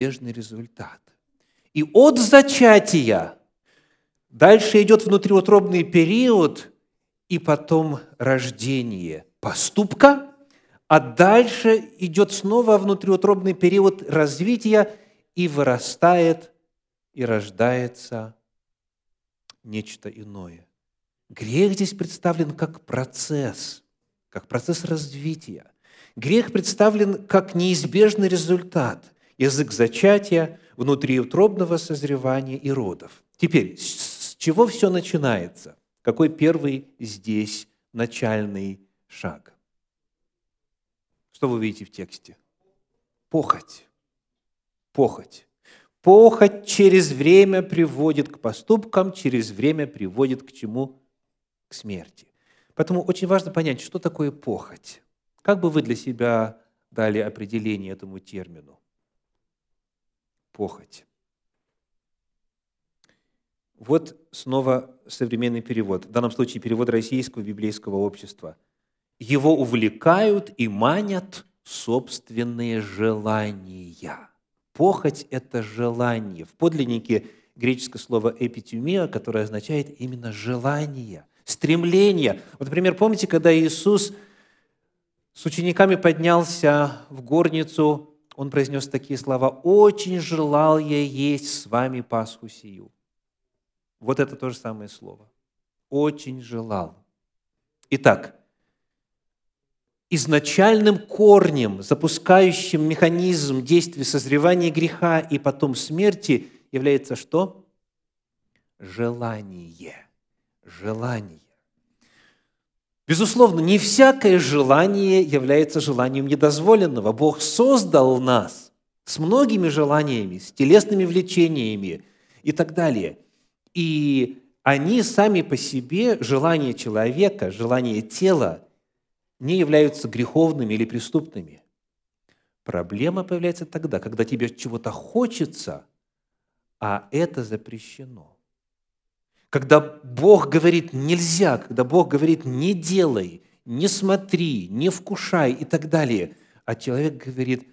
неизбежный результат. И от зачатия дальше идет внутриутробный период, и потом рождение поступка, а дальше идет снова внутриутробный период развития и вырастает и рождается нечто иное. Грех здесь представлен как процесс, как процесс развития. Грех представлен как неизбежный результат – язык зачатия, внутриутробного созревания и родов. Теперь, с чего все начинается? Какой первый здесь начальный шаг? Что вы видите в тексте? Похоть. Похоть. Похоть через время приводит к поступкам, через время приводит к чему? К смерти. Поэтому очень важно понять, что такое похоть. Как бы вы для себя дали определение этому термину? Похоть. Вот снова современный перевод, в данном случае перевод российского библейского общества. Его увлекают и манят собственные желания. Похоть – это желание. В подлиннике греческое слово «эпитюмия», которое означает именно желание, стремление. Вот, например, помните, когда Иисус с учениками поднялся в горницу, он произнес такие слова «Очень желал я есть с вами Пасху сию». Вот это то же самое слово. Очень желал. Итак, изначальным корнем, запускающим механизм действия созревания греха и потом смерти является что? Желание. Желание. Безусловно, не всякое желание является желанием недозволенного. Бог создал нас с многими желаниями, с телесными влечениями и так далее – и они сами по себе, желания человека, желания тела, не являются греховными или преступными. Проблема появляется тогда, когда тебе чего-то хочется, а это запрещено. Когда Бог говорит «нельзя», когда Бог говорит «не делай», «не смотри», «не вкушай» и так далее, а человек говорит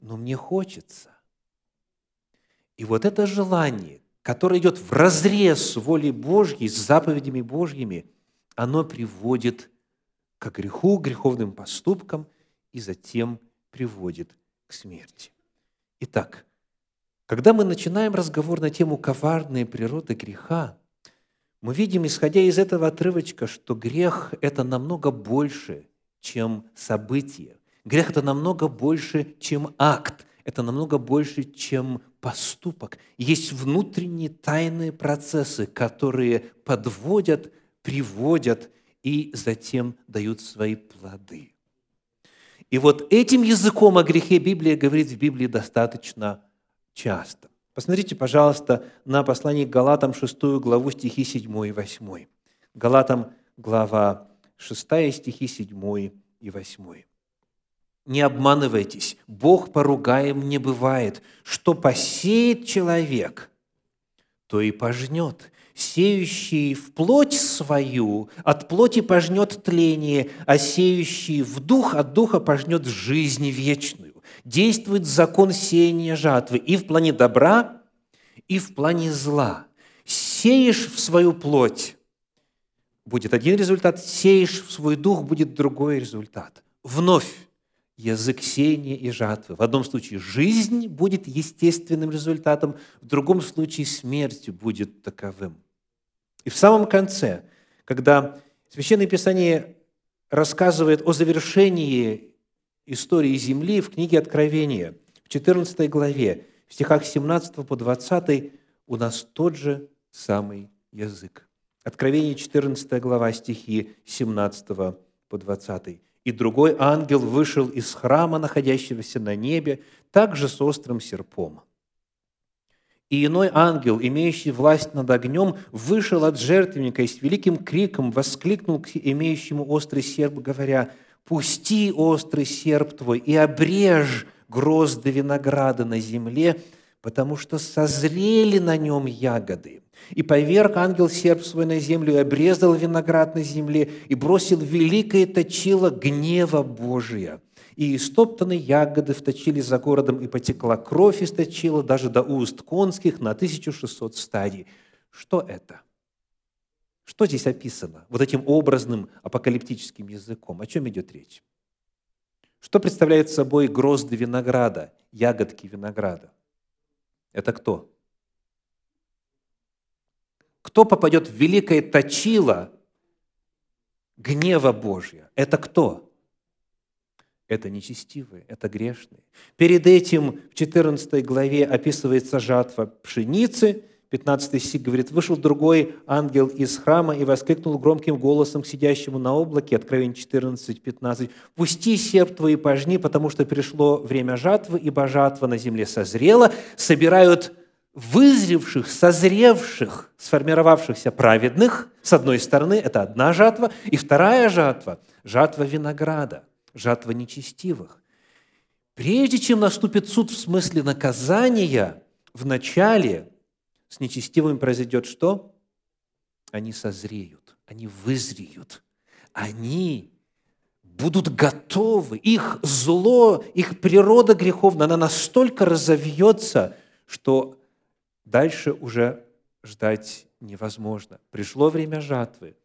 «но мне хочется». И вот это желание, которое идет в разрез с волей Божьей, с заповедями Божьими, оно приводит к греху, греховным поступкам и затем приводит к смерти. Итак, когда мы начинаем разговор на тему коварной природы греха, мы видим, исходя из этого отрывочка, что грех – это намного больше, чем событие. Грех – это намного больше, чем акт. Это намного больше, чем поступок. Есть внутренние тайные процессы, которые подводят, приводят и затем дают свои плоды. И вот этим языком о грехе Библия говорит в Библии достаточно часто. Посмотрите, пожалуйста, на послание к Галатам 6 главу стихи 7 и 8. Галатам глава 6 стихи 7 и 8. Не обманывайтесь, Бог поругаем не бывает. Что посеет человек, то и пожнет. Сеющий в плоть свою, от плоти пожнет тление, а сеющий в дух, от духа пожнет жизнь вечную. Действует закон сеяния жатвы и в плане добра, и в плане зла. Сеешь в свою плоть, будет один результат, сеешь в свой дух, будет другой результат. Вновь язык сеяния и жатвы. В одном случае жизнь будет естественным результатом, в другом случае смерть будет таковым. И в самом конце, когда Священное Писание рассказывает о завершении истории Земли в книге Откровения, в 14 главе, в стихах 17 по 20 у нас тот же самый язык. Откровение 14 глава, стихи 17 по 20 и другой ангел вышел из храма, находящегося на небе, также с острым серпом. И иной ангел, имеющий власть над огнем, вышел от жертвенника и с великим криком воскликнул к имеющему острый серп, говоря, «Пусти острый серп твой и обрежь грозды винограда на земле, потому что созрели на нем ягоды». И поверг ангел серп свой на землю, и обрезал виноград на земле, и бросил великое точило гнева Божия. И стоптанные ягоды вточили за городом, и потекла кровь источила даже до уст конских на 1600 стадий. Что это? Что здесь описано вот этим образным апокалиптическим языком? О чем идет речь? Что представляет собой грозды винограда, ягодки винограда? Это кто? Кто попадет в великое точило гнева Божья? Это кто? Это нечестивые, это грешные. Перед этим в 14 главе описывается жатва пшеницы – 15 стих говорит, «Вышел другой ангел из храма и воскликнул громким голосом к сидящему на облаке» Откровение 14, 15. «Пусти серп твой и пожни, потому что пришло время жатвы, ибо жатва на земле созрела, собирают вызревших, созревших, сформировавшихся праведных, с одной стороны, это одна жатва, и вторая жатва – жатва винограда, жатва нечестивых. Прежде чем наступит суд в смысле наказания, в начале с нечестивыми произойдет что? Они созреют, они вызреют, они будут готовы. Их зло, их природа греховная, она настолько разовьется, что дальше уже ждать невозможно. Пришло время жатвы,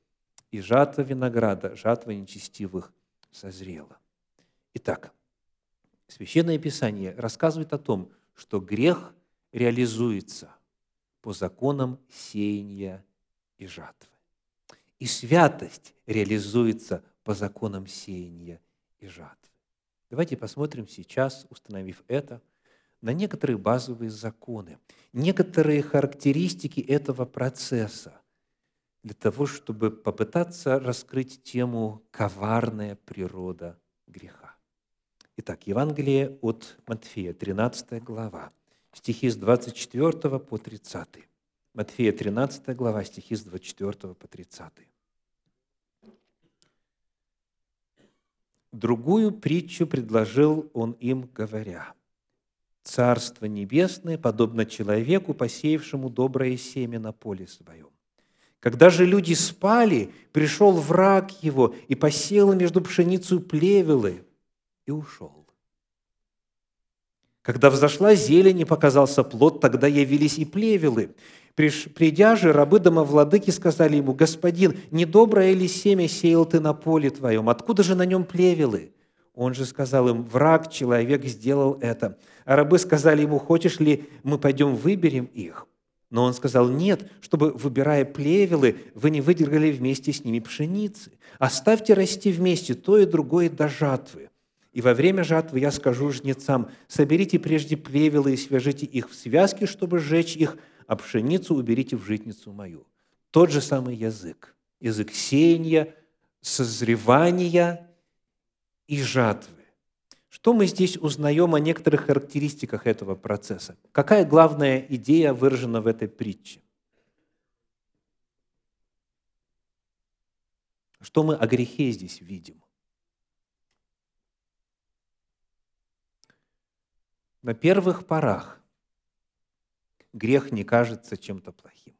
и жатва винограда, жатва нечестивых созрела. Итак, Священное Писание рассказывает о том, что грех реализуется по законам сеяния и жатвы. И святость реализуется по законам сеяния и жатвы. Давайте посмотрим сейчас, установив это, на некоторые базовые законы, некоторые характеристики этого процесса, для того, чтобы попытаться раскрыть тему «коварная природа греха». Итак, Евангелие от Матфея, 13 глава, стихи с 24 по 30. Матфея 13 глава, стихи с 24 по 30. Другую притчу предложил он им, говоря, «Царство небесное подобно человеку, посеявшему доброе семя на поле своем. Когда же люди спали, пришел враг его и посеял между пшеницей плевелы и ушел. Когда взошла зелень и показался плод, тогда явились и плевелы. Придя же, рабы домовладыки сказали ему, «Господин, недоброе ли семя сеял ты на поле твоем? Откуда же на нем плевелы?» Он же сказал им, «Враг, человек, сделал это». А рабы сказали ему, «Хочешь ли, мы пойдем выберем их?» Но он сказал, «Нет, чтобы, выбирая плевелы, вы не выдергали вместе с ними пшеницы. Оставьте расти вместе то и другое до жатвы. И во время жатвы я скажу жнецам, соберите прежде плевелы и свяжите их в связки, чтобы сжечь их, а пшеницу уберите в житницу мою. Тот же самый язык. Язык сеяния, созревания и жатвы. Что мы здесь узнаем о некоторых характеристиках этого процесса? Какая главная идея выражена в этой притче? Что мы о грехе здесь видим? На первых порах грех не кажется чем-то плохим.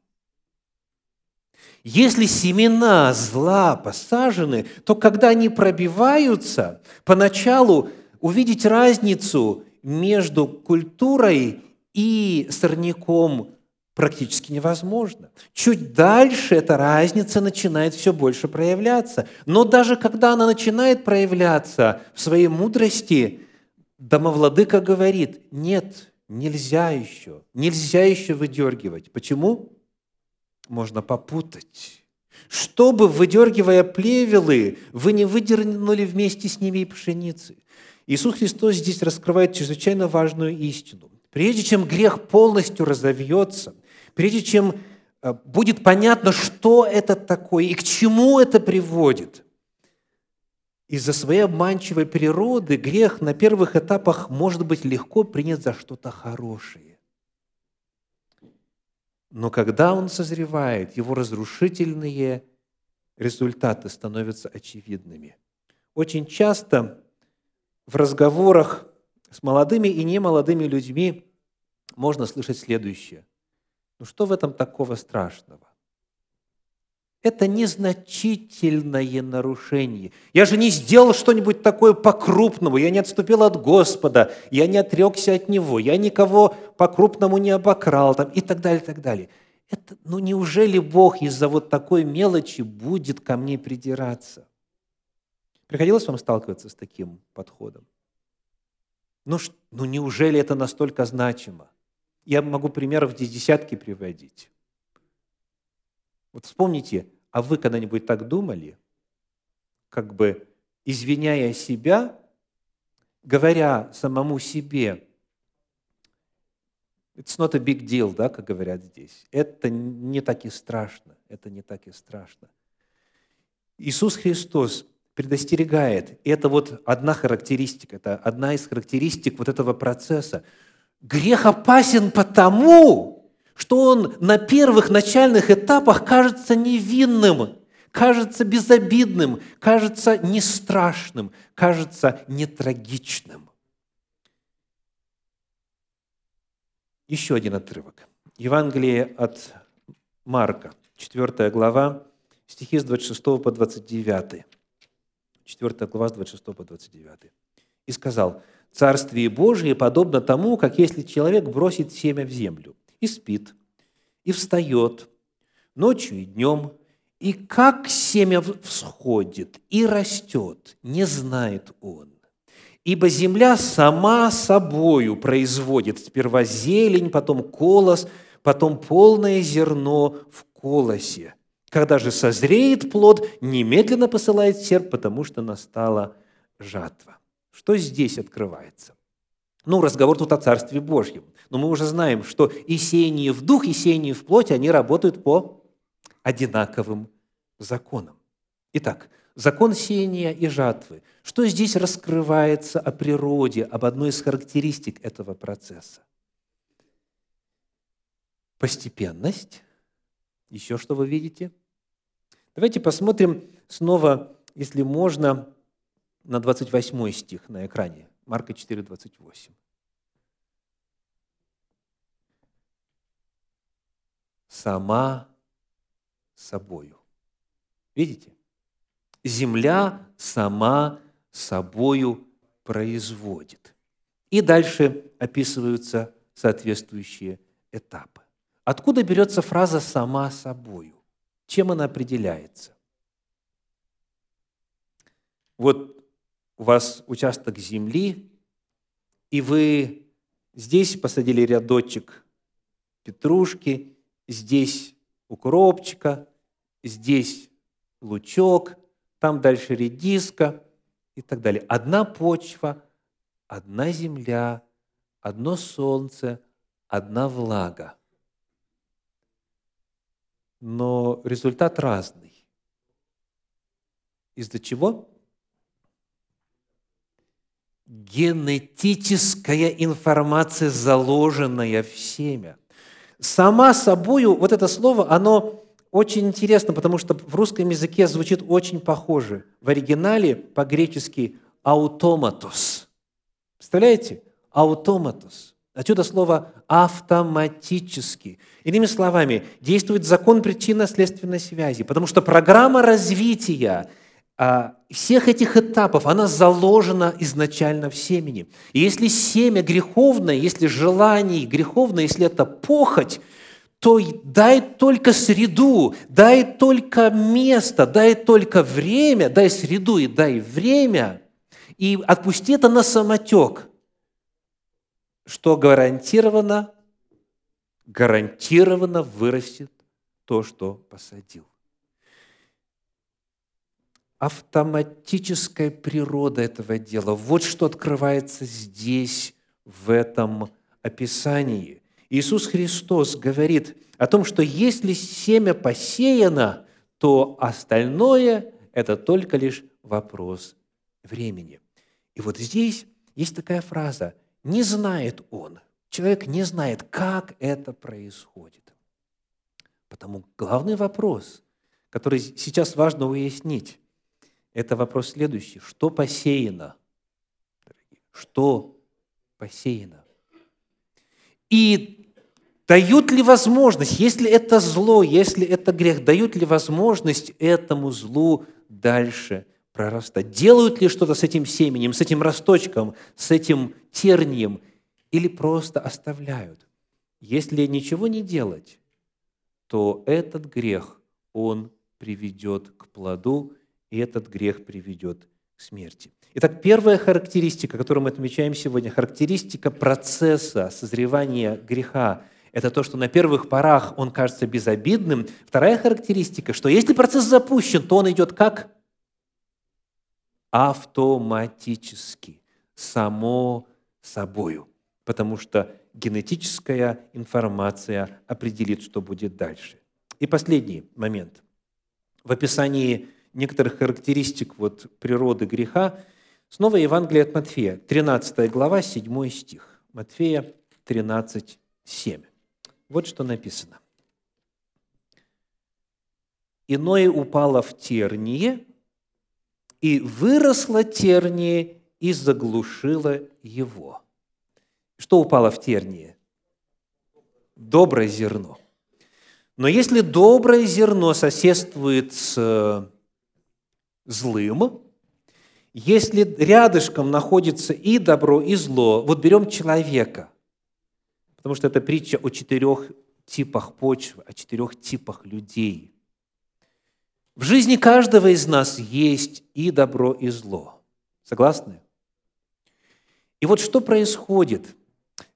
Если семена зла посажены, то когда они пробиваются, поначалу увидеть разницу между культурой и сорняком практически невозможно. Чуть дальше эта разница начинает все больше проявляться. Но даже когда она начинает проявляться в своей мудрости, домовладыка говорит, нет, нельзя еще, нельзя еще выдергивать. Почему? Можно попутать. Чтобы, выдергивая плевелы, вы не выдернули вместе с ними и пшеницы. Иисус Христос здесь раскрывает чрезвычайно важную истину. Прежде чем грех полностью разовьется, прежде чем э, будет понятно, что это такое и к чему это приводит – из-за своей обманчивой природы грех на первых этапах может быть легко принят за что-то хорошее. Но когда он созревает, его разрушительные результаты становятся очевидными. Очень часто в разговорах с молодыми и немолодыми людьми можно слышать следующее. Ну что в этом такого страшного? Это незначительное нарушение. Я же не сделал что-нибудь такое по-крупному, я не отступил от Господа, я не отрекся от Него, я никого по-крупному не обокрал там, и так далее, и так далее. Это, ну неужели Бог из-за вот такой мелочи будет ко мне придираться? Приходилось вам сталкиваться с таким подходом? Ну, ну неужели это настолько значимо? Я могу примеров здесь десятки приводить. Вот вспомните, а вы когда-нибудь так думали, как бы извиняя себя, говоря самому себе, it's not a big deal, да, как говорят здесь. Это не так и страшно, это не так и страшно. Иисус Христос предостерегает, и это вот одна характеристика, это одна из характеристик вот этого процесса. Грех опасен потому, что он на первых начальных этапах кажется невинным, кажется безобидным, кажется не страшным, кажется не трагичным. Еще один отрывок. Евангелие от Марка, 4 глава, стихи с 26 по 29. 4 глава с 26 по 29. «И сказал, «Царствие Божие подобно тому, как если человек бросит семя в землю, и спит, и встает ночью и днем, и как семя всходит и растет, не знает он. Ибо земля сама собою производит сперва зелень, потом колос, потом полное зерно в колосе. Когда же созреет плод, немедленно посылает серп, потому что настала жатва. Что здесь открывается? Ну, разговор тут о Царстве Божьем. Но мы уже знаем, что и сеяние в дух, и сеяние в плоть, они работают по одинаковым законам. Итак, закон сеяния и жатвы. Что здесь раскрывается о природе, об одной из характеристик этого процесса? Постепенность. Еще что вы видите? Давайте посмотрим снова, если можно, на 28 стих на экране. Марка 4, 28. Сама собою. Видите? Земля сама собою производит. И дальше описываются соответствующие этапы. Откуда берется фраза «сама собою»? Чем она определяется? Вот у вас участок земли, и вы здесь посадили рядочек петрушки, здесь укропчика, здесь лучок, там дальше редиска и так далее. Одна почва, одна земля, одно солнце, одна влага. Но результат разный. Из-за чего? Генетическая информация, заложенная в семя. Сама собою, вот это слово, оно очень интересно, потому что в русском языке звучит очень похоже. В оригинале по-гречески «аутоматос». Представляете? «Аутоматос». Отсюда слово «автоматически». Иными словами, действует закон причинно-следственной связи, потому что программа развития всех этих этапов, она заложена изначально в семени. И если семя греховное, если желание греховное, если это похоть, то дай только среду, дай только место, дай только время, дай среду и дай время, и отпусти это на самотек, что гарантированно, гарантированно вырастет то, что посадил автоматическая природа этого дела. Вот что открывается здесь, в этом описании. Иисус Христос говорит о том, что если семя посеяно, то остальное – это только лишь вопрос времени. И вот здесь есть такая фраза «не знает он». Человек не знает, как это происходит. Потому главный вопрос, который сейчас важно уяснить, это вопрос следующий. Что посеяно? Что посеяно? И дают ли возможность, если это зло, если это грех, дают ли возможность этому злу дальше прорастать? Делают ли что-то с этим семенем, с этим росточком, с этим тернием, или просто оставляют? Если ничего не делать, то этот грех, он приведет к плоду, и этот грех приведет к смерти. Итак, первая характеристика, которую мы отмечаем сегодня, характеристика процесса созревания греха – это то, что на первых порах он кажется безобидным. Вторая характеристика, что если процесс запущен, то он идет как? Автоматически, само собою. Потому что генетическая информация определит, что будет дальше. И последний момент. В описании некоторых характеристик вот природы греха снова Евангелие от Матфея, 13 глава, 7 стих. Матфея 13, 7. Вот что написано. «Иное упало в терние, и выросло терние, и заглушило его». Что упало в терние? Доброе зерно. Но если доброе зерно соседствует с злым, если рядышком находится и добро, и зло, вот берем человека – Потому что это притча о четырех типах почвы, о четырех типах людей. В жизни каждого из нас есть и добро, и зло. Согласны? И вот что происходит?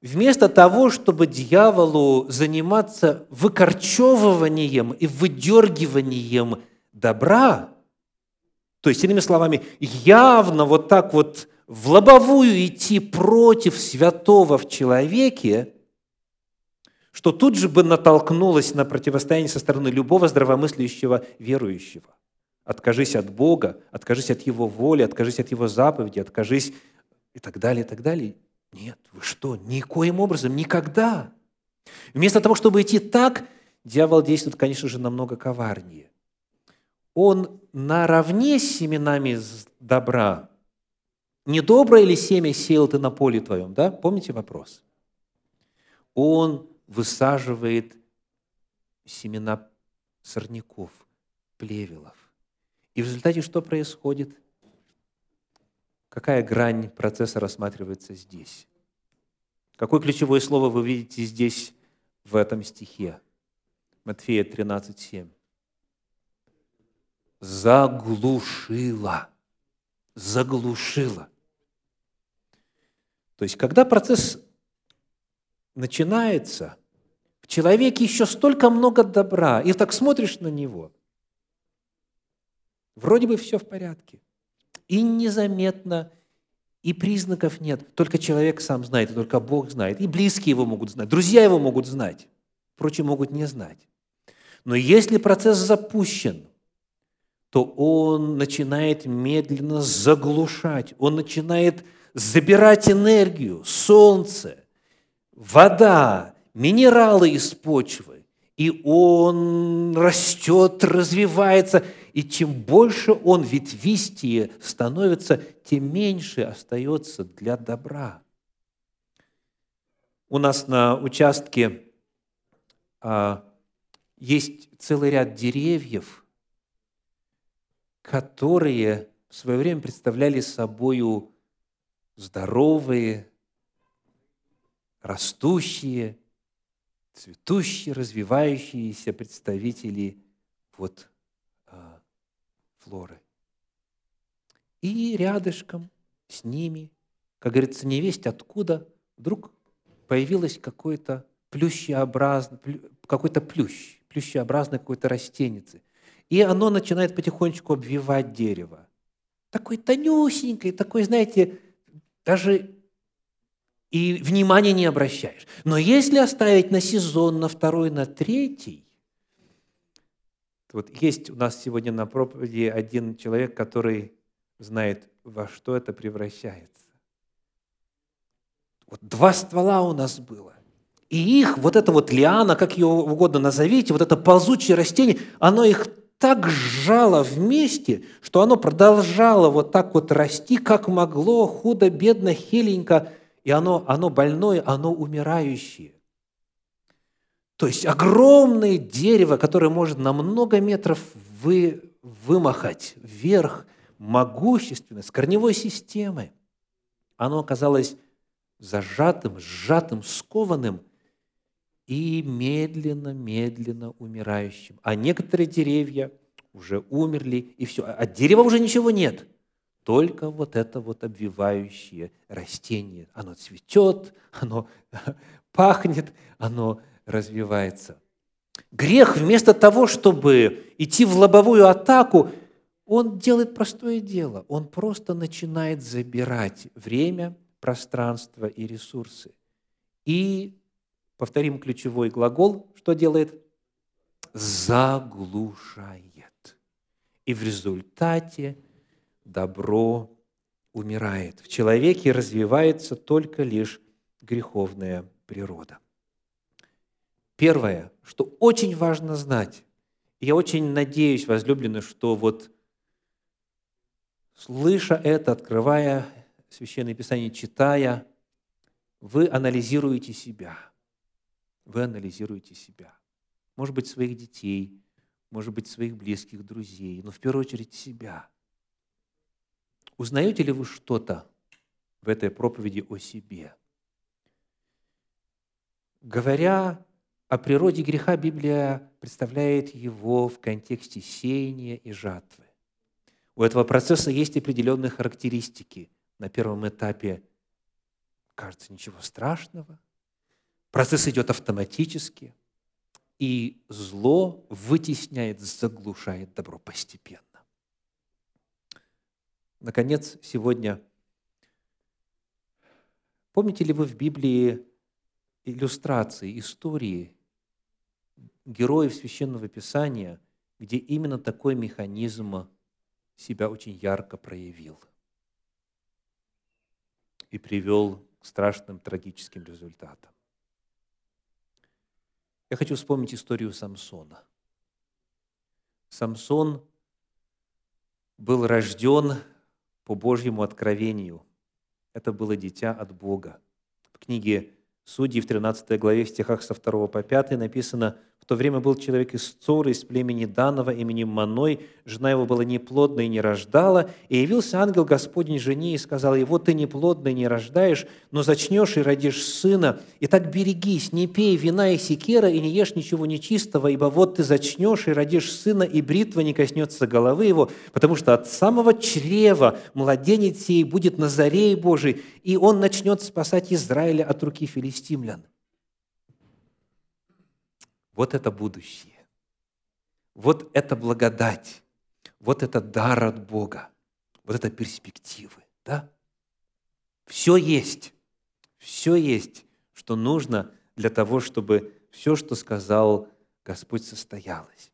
Вместо того, чтобы дьяволу заниматься выкорчевыванием и выдергиванием добра, то есть, иными словами, явно вот так вот в лобовую идти против святого в человеке, что тут же бы натолкнулось на противостояние со стороны любого здравомыслящего верующего. Откажись от Бога, откажись от Его воли, откажись от Его заповеди, откажись и так далее, и так далее. Нет, вы что, никоим образом, никогда. Вместо того, чтобы идти так, дьявол действует, конечно же, намного коварнее. Он наравне с семенами добра, не доброе ли семя сеял ты на поле твоем, да? Помните вопрос? Он высаживает семена сорняков, плевелов. И в результате что происходит? Какая грань процесса рассматривается здесь? Какое ключевое слово вы видите здесь, в этом стихе? Матфея 13, 7. Заглушила. Заглушила. То есть, когда процесс начинается, в человеке еще столько много добра, и так смотришь на него, вроде бы все в порядке, и незаметно, и признаков нет. Только человек сам знает, и только Бог знает. И близкие его могут знать, друзья его могут знать, прочие могут не знать. Но если процесс запущен, то он начинает медленно заглушать, он начинает забирать энергию, солнце, вода, минералы из почвы, и он растет, развивается, и чем больше он ветвистее становится, тем меньше остается для добра. У нас на участке а, есть целый ряд деревьев, которые в свое время представляли собою здоровые, растущие, цветущие, развивающиеся представители вот, а, флоры. И рядышком с ними, как говорится, не весть откуда, вдруг появилось какое-то плющеобразное, какой-то плющ, плющеобразное какое-то растенице. И оно начинает потихонечку обвивать дерево. Такой тонюсенький, такой, знаете, даже и внимания не обращаешь. Но если оставить на сезон, на второй, на третий, вот есть у нас сегодня на проповеди один человек, который знает, во что это превращается. Вот два ствола у нас было. И их, вот это вот лиана, как ее угодно назовите, вот это ползучее растение, оно их так сжало вместе, что оно продолжало вот так вот расти, как могло, худо, бедно, хиленько – и оно, оно больное, оно умирающее. То есть огромное дерево, которое может на много метров вы, вымахать вверх, могущественное, с корневой системой, оно оказалось зажатым, сжатым, скованным и медленно-медленно умирающим. А некоторые деревья уже умерли, и все. От дерева уже ничего нет. Только вот это вот обвивающее растение. Оно цветет, оно пахнет, оно развивается. Грех вместо того, чтобы идти в лобовую атаку, он делает простое дело. Он просто начинает забирать время, пространство и ресурсы. И, повторим ключевой глагол, что делает? Заглушает. И в результате добро умирает. В человеке развивается только лишь греховная природа. Первое, что очень важно знать, я очень надеюсь, возлюбленные, что вот слыша это, открывая Священное Писание, читая, вы анализируете себя. Вы анализируете себя. Может быть, своих детей, может быть, своих близких, друзей, но в первую очередь себя. Узнаете ли вы что-то в этой проповеди о себе? Говоря о природе греха, Библия представляет его в контексте сеяния и жатвы. У этого процесса есть определенные характеристики – на первом этапе кажется ничего страшного. Процесс идет автоматически, и зло вытесняет, заглушает добро постепенно. Наконец, сегодня, помните ли вы в Библии иллюстрации, истории героев Священного Писания, где именно такой механизм себя очень ярко проявил – и привел к страшным трагическим результатам. Я хочу вспомнить историю Самсона. Самсон был рожден по Божьему откровению. Это было дитя от Бога. В книге Судьи в 13 главе, в стихах со 2 по 5 написано – в то время был человек из Цоры, из племени Данова, именем Маной. Жена его была неплодна и не рождала. И явился ангел Господень жене и сказал вот ты неплодна и не рождаешь, но зачнешь и родишь сына. И так берегись, не пей вина и секера, и не ешь ничего нечистого, ибо вот ты зачнешь и родишь сына, и бритва не коснется головы его, потому что от самого чрева младенец сей будет Назарей Божий, и он начнет спасать Израиля от руки филистимлян. Вот это будущее. Вот это благодать. Вот это дар от Бога. Вот это перспективы. Да? Все есть. Все есть, что нужно для того, чтобы все, что сказал Господь, состоялось.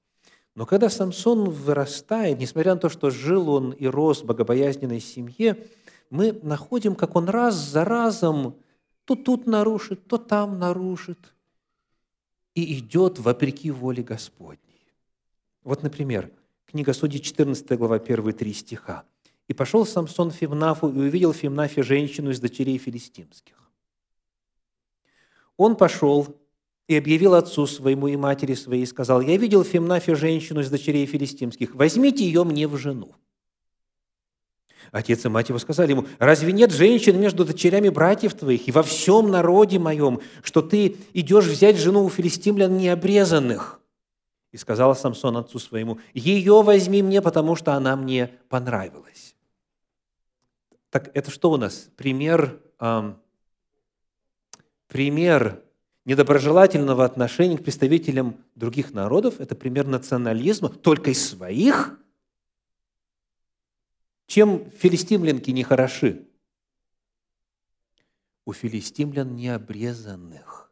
Но когда Самсон вырастает, несмотря на то, что жил он и рос в богобоязненной семье, мы находим, как он раз за разом то тут нарушит, то там нарушит – и идет вопреки воле Господней. Вот, например, книга Судей, 14 глава, первые три стиха. «И пошел Самсон в Фимнафу и увидел в Фимнафе женщину из дочерей филистимских. Он пошел и объявил отцу своему и матери своей, и сказал, «Я видел в Фимнафе женщину из дочерей филистимских, возьмите ее мне в жену». Отец и мать его сказали ему, «Разве нет женщин между дочерями братьев твоих и во всем народе моем, что ты идешь взять жену у филистимлян необрезанных?» И сказал Самсон отцу своему, «Ее возьми мне, потому что она мне понравилась». Так это что у нас? Пример, эм, пример недоброжелательного отношения к представителям других народов, это пример национализма, только из своих – чем филистимлянки не хороши? У филистимлян необрезанных.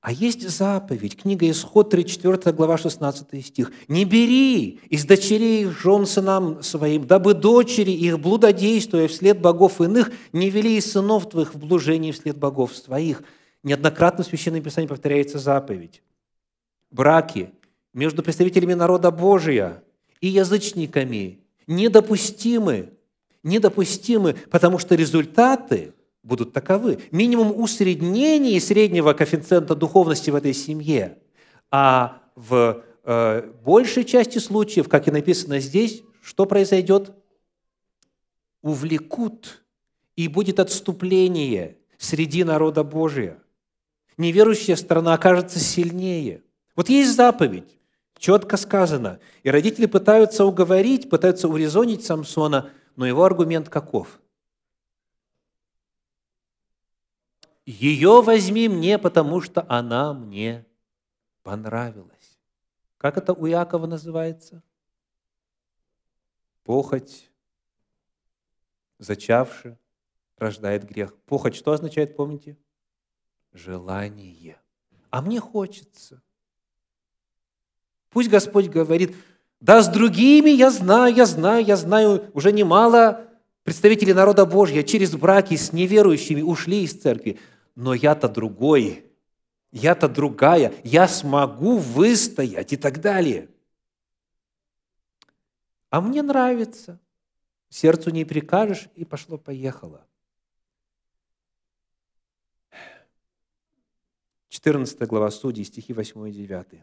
А есть заповедь, книга Исход, 34 глава, 16 стих. «Не бери из дочерей жен сынам своим, дабы дочери их, блудодействуя вслед богов иных, не вели из сынов твоих в блужении вслед богов своих». Неоднократно в Священном Писании повторяется заповедь. Браки между представителями народа Божия и язычниками недопустимы. Недопустимы, потому что результаты будут таковы. Минимум усреднения среднего коэффициента духовности в этой семье А в э, большей части случаев, как и написано здесь, что произойдет? Увлекут, и будет отступление среди народа Божия. Неверующая сторона окажется сильнее. Вот есть заповедь, четко сказано, и родители пытаются уговорить, пытаются урезонить Самсона, но его аргумент каков? Ее возьми мне, потому что она мне понравилась. Как это у Якова называется? Похоть, зачавши, рождает грех. Похоть что означает, помните? Желание. А мне хочется. Пусть Господь говорит, да с другими я знаю, я знаю, я знаю, уже немало представителей народа Божьего через браки с неверующими ушли из церкви, но я-то другой, я-то другая, я смогу выстоять и так далее. А мне нравится. Сердцу не прикажешь, и пошло-поехало. 14 глава Судей, стихи 8 и 9.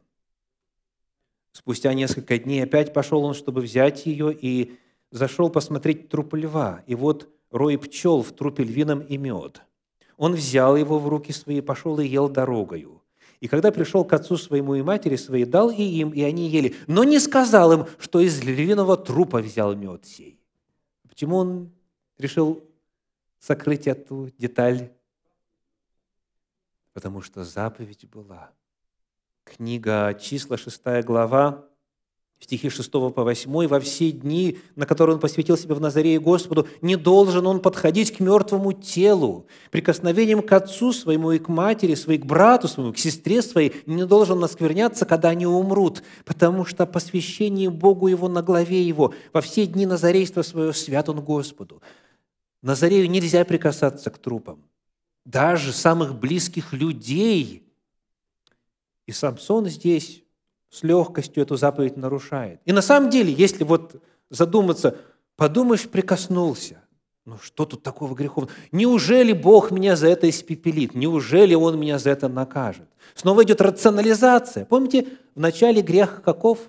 Спустя несколько дней опять пошел он, чтобы взять ее, и зашел посмотреть труп льва. И вот рой пчел в трупе львином и мед. Он взял его в руки свои, пошел и ел дорогою. И когда пришел к отцу своему и матери своей, дал и им, и они ели, но не сказал им, что из львиного трупа взял мед сей. Почему он решил сокрыть эту деталь? Потому что заповедь была – Книга числа, 6 глава, стихи 6 по 8, «Во все дни, на которые он посвятил себя в Назарее Господу, не должен он подходить к мертвому телу. Прикосновением к отцу своему и к матери своей, к брату своему, к сестре своей не должен наскверняться, когда они умрут, потому что посвящение Богу его на главе его, во все дни Назарейства свое свят он Господу». Назарею нельзя прикасаться к трупам. Даже самых близких людей – и Самсон здесь с легкостью эту заповедь нарушает. И на самом деле, если вот задуматься, подумаешь, прикоснулся, ну что тут такого греховного? Неужели Бог меня за это испепелит? Неужели Он меня за это накажет? Снова идет рационализация. Помните, в начале грех каков?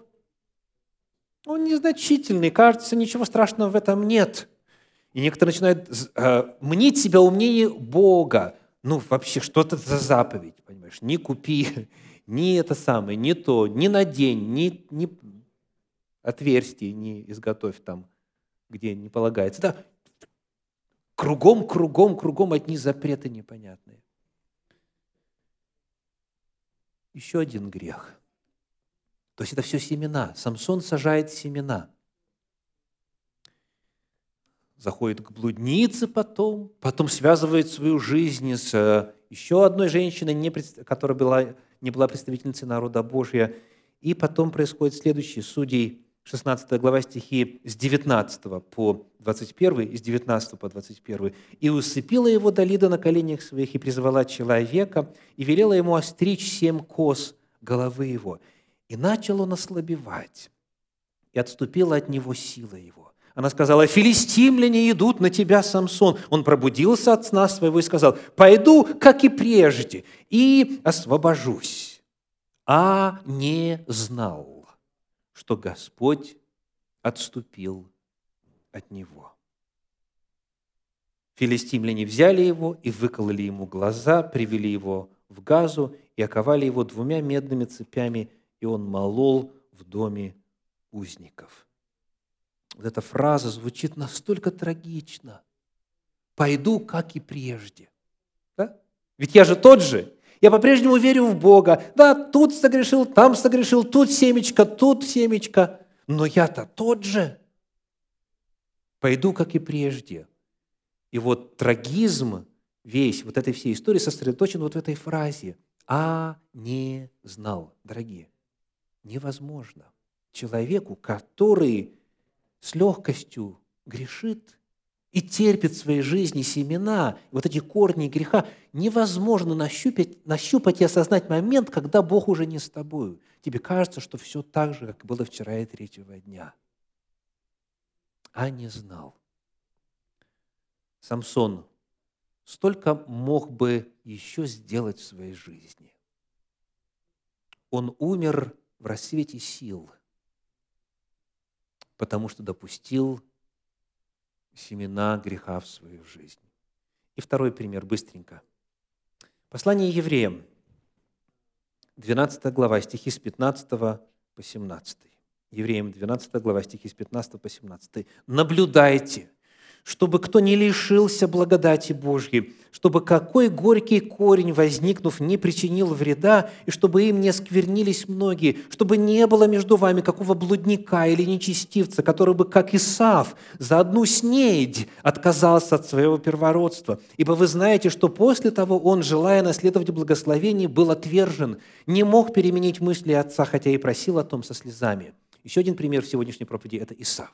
Он незначительный, кажется, ничего страшного в этом нет. И некоторые начинают э, мнить себя умнее Бога. Ну, вообще, что это за заповедь, понимаешь? Не купи, ни это самое, не то, ни надень, ни, ни отверстие не изготовь там, где не полагается. Да, кругом, кругом, кругом одни запреты непонятные. Еще один грех. То есть это все семена. Самсон сажает семена. Заходит к блуднице потом, потом связывает свою жизнь с э, еще одной женщиной, которая была не была представительницей народа Божия. И потом происходит следующее. Судей 16 глава стихи с 19 по 21, и с 19 по 21. «И усыпила его Далида на коленях своих, и призвала человека, и велела ему остричь семь кос головы его. И начал он ослабевать, и отступила от него сила его. Она сказала, «Филистимляне идут на тебя, Самсон». Он пробудился от сна своего и сказал, «Пойду, как и прежде, и освобожусь». А не знал, что Господь отступил от него. Филистимляне взяли его и выкололи ему глаза, привели его в газу и оковали его двумя медными цепями, и он молол в доме узников вот эта фраза звучит настолько трагично. «Пойду, как и прежде». Да? Ведь я же тот же. Я по-прежнему верю в Бога. Да, тут согрешил, там согрешил, тут семечко, тут семечко. Но я-то тот же. Пойду, как и прежде. И вот трагизм весь вот этой всей истории сосредоточен вот в этой фразе. «А не знал». Дорогие, невозможно человеку, который с легкостью грешит и терпит в своей жизни семена, вот эти корни греха, невозможно нащупать, нащупать и осознать момент, когда Бог уже не с тобою. Тебе кажется, что все так же, как было вчера и третьего дня. А не знал. Самсон столько мог бы еще сделать в своей жизни. Он умер в рассвете сил, потому что допустил семена греха в свою жизнь. И второй пример, быстренько. Послание евреям, 12 глава, стихи с 15 по 17. Евреям 12 глава, стихи с 15 по 17. «Наблюдайте, чтобы кто не лишился благодати Божьей, чтобы какой горький корень, возникнув, не причинил вреда, и чтобы им не сквернились многие, чтобы не было между вами какого блудника или нечестивца, который бы, как Исав, за одну снедь отказался от своего первородства. Ибо вы знаете, что после того он, желая наследовать благословение, был отвержен, не мог переменить мысли отца, хотя и просил о том со слезами». Еще один пример в сегодняшней проповеди – это Исав.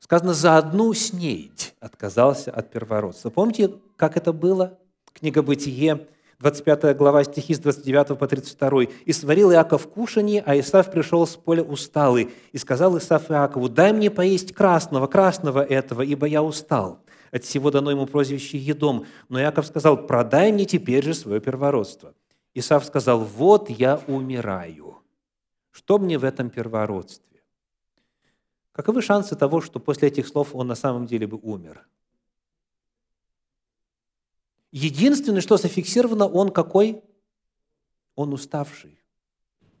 Сказано, за одну снедь отказался от первородства. Помните, как это было? Книга «Бытие», 25 глава, стихи с 29 по 32. «И сварил Иаков кушанье, а Исав пришел с поля усталый. И сказал Исав Иакову, дай мне поесть красного, красного этого, ибо я устал. От всего дано ему прозвище Едом. Но Иаков сказал, продай мне теперь же свое первородство. Исав сказал, вот я умираю. Что мне в этом первородстве? Каковы шансы того, что после этих слов он на самом деле бы умер? Единственное, что зафиксировано, он какой? Он уставший,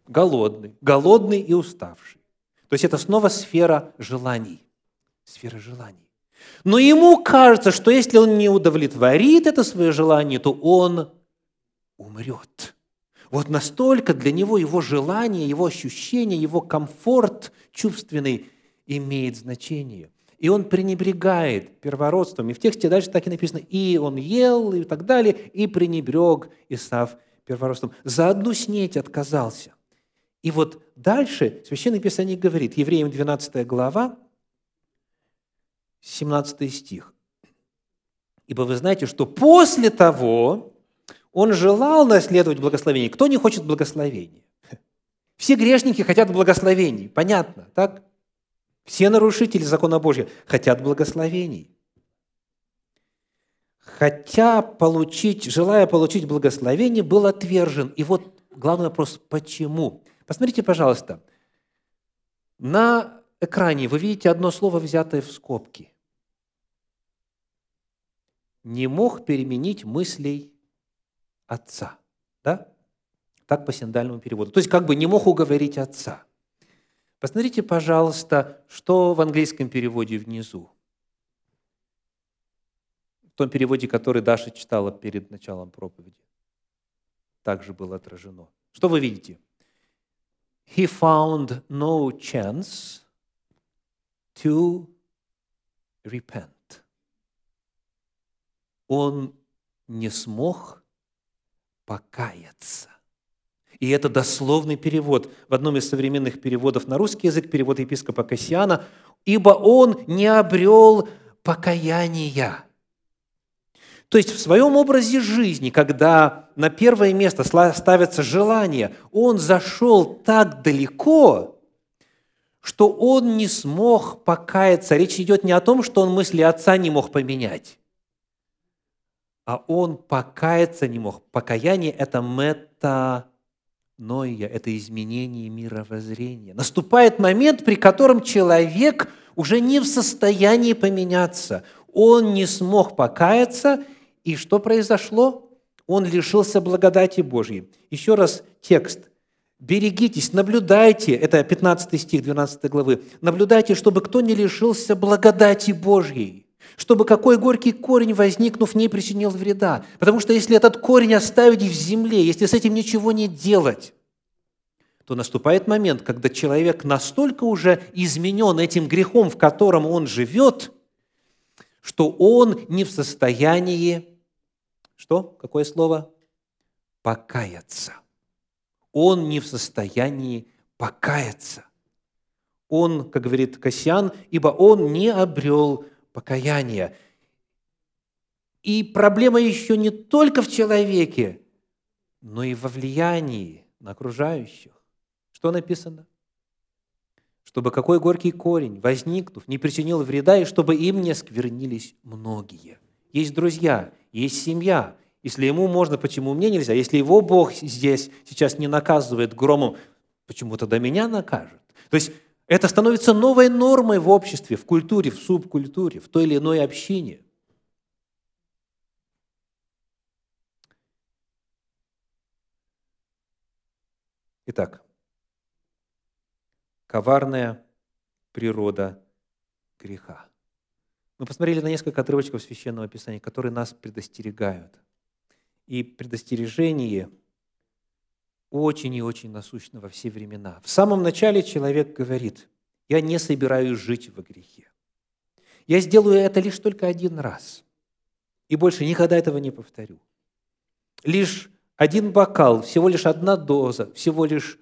голодный, голодный и уставший. То есть это снова сфера желаний. Сфера желаний. Но ему кажется, что если он не удовлетворит это свое желание, то он умрет. Вот настолько для него его желание, его ощущение, его комфорт чувственный имеет значение. И он пренебрегает первородством. И в тексте дальше так и написано, и он ел, и так далее, и пренебрег Исав первородством. За одну снеть отказался. И вот дальше Священное Писание говорит, Евреям 12 глава, 17 стих. «Ибо вы знаете, что после того он желал наследовать благословение. Кто не хочет благословения? Все грешники хотят благословений, понятно, так? Все нарушители закона Божьего хотят благословений. Хотя получить, желая получить благословение, был отвержен. И вот главный вопрос, почему? Посмотрите, пожалуйста, на экране вы видите одно слово, взятое в скобки. Не мог переменить мыслей отца. Да? Так по синдальному переводу. То есть как бы не мог уговорить отца – Посмотрите, пожалуйста, что в английском переводе внизу. В том переводе, который Даша читала перед началом проповеди. Также было отражено. Что вы видите? He found no chance to repent. Он не смог покаяться. И это дословный перевод. В одном из современных переводов на русский язык, перевод епископа Кассиана, «Ибо он не обрел покаяния». То есть в своем образе жизни, когда на первое место ставится желание, он зашел так далеко, что он не смог покаяться. Речь идет не о том, что он мысли отца не мог поменять, а он покаяться не мог. Покаяние – это мета Ноя – это изменение мировоззрения. Наступает момент, при котором человек уже не в состоянии поменяться. Он не смог покаяться, и что произошло? Он лишился благодати Божьей. Еще раз текст. «Берегитесь, наблюдайте» – это 15 стих 12 главы. «Наблюдайте, чтобы кто не лишился благодати Божьей» чтобы какой горький корень, возникнув, не причинил вреда. Потому что если этот корень оставить в земле, если с этим ничего не делать, то наступает момент, когда человек настолько уже изменен этим грехом, в котором он живет, что он не в состоянии, что? Какое слово? Покаяться. Он не в состоянии покаяться. Он, как говорит Касьян, ибо он не обрел покаяния. И проблема еще не только в человеке, но и во влиянии на окружающих. Что написано? Чтобы какой горький корень, возникнув, не причинил вреда, и чтобы им не сквернились многие. Есть друзья, есть семья, Если ему можно, почему мне нельзя? Если его Бог здесь сейчас не наказывает громом, почему тогда меня накажет? То есть это становится новой нормой в обществе, в культуре, в субкультуре, в той или иной общине. Итак, коварная природа греха. Мы посмотрели на несколько отрывочков Священного Писания, которые нас предостерегают. И предостережение очень и очень насущно во все времена. В самом начале человек говорит, я не собираюсь жить во грехе. Я сделаю это лишь только один раз. И больше никогда этого не повторю. Лишь один бокал, всего лишь одна доза, всего лишь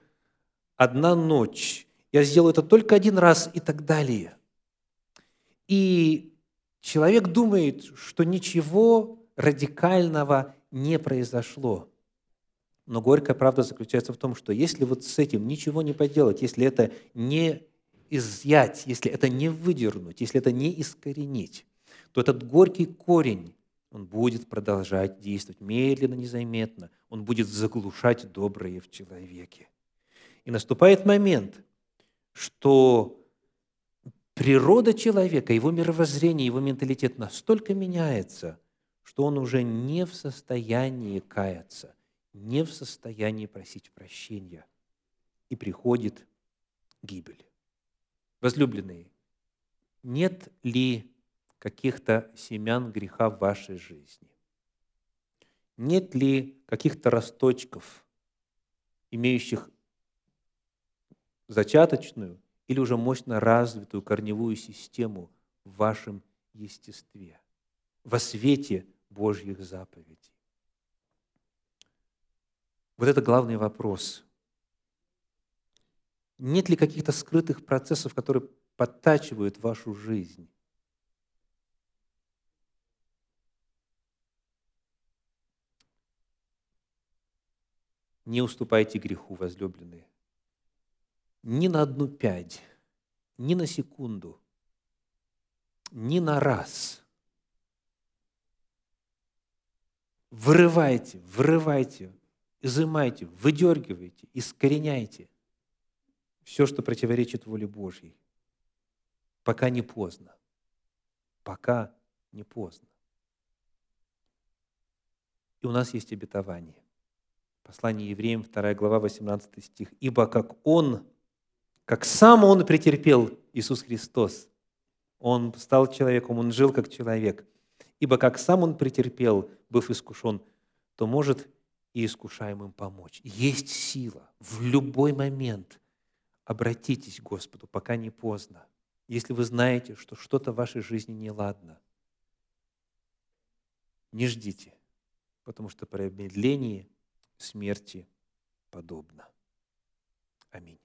одна ночь. Я сделаю это только один раз и так далее. И человек думает, что ничего радикального не произошло. Но горькая правда заключается в том, что если вот с этим ничего не поделать, если это не изъять, если это не выдернуть, если это не искоренить, то этот горький корень, он будет продолжать действовать медленно, незаметно, он будет заглушать доброе в человеке. И наступает момент, что природа человека, его мировоззрение, его менталитет настолько меняется, что он уже не в состоянии каяться, не в состоянии просить прощения, и приходит гибель. Возлюбленные, нет ли каких-то семян греха в вашей жизни? Нет ли каких-то росточков, имеющих зачаточную или уже мощно развитую корневую систему в вашем естестве, во свете Божьих заповедей? Вот это главный вопрос. Нет ли каких-то скрытых процессов, которые подтачивают вашу жизнь? Не уступайте греху, возлюбленные ни на одну пять, ни на секунду, ни на раз. Вырывайте, вырывайте, изымайте, выдергивайте, искореняйте все, что противоречит воле Божьей, пока не поздно. Пока не поздно. И у нас есть обетование. Послание евреям, 2 глава, 18 стих. «Ибо как Он как сам Он претерпел, Иисус Христос. Он стал человеком, Он жил как человек. Ибо как сам Он претерпел, быв искушен, то может и искушаемым помочь. Есть сила в любой момент. Обратитесь к Господу, пока не поздно. Если вы знаете, что что-то в вашей жизни неладно, не ждите, потому что промедление смерти подобно. Аминь.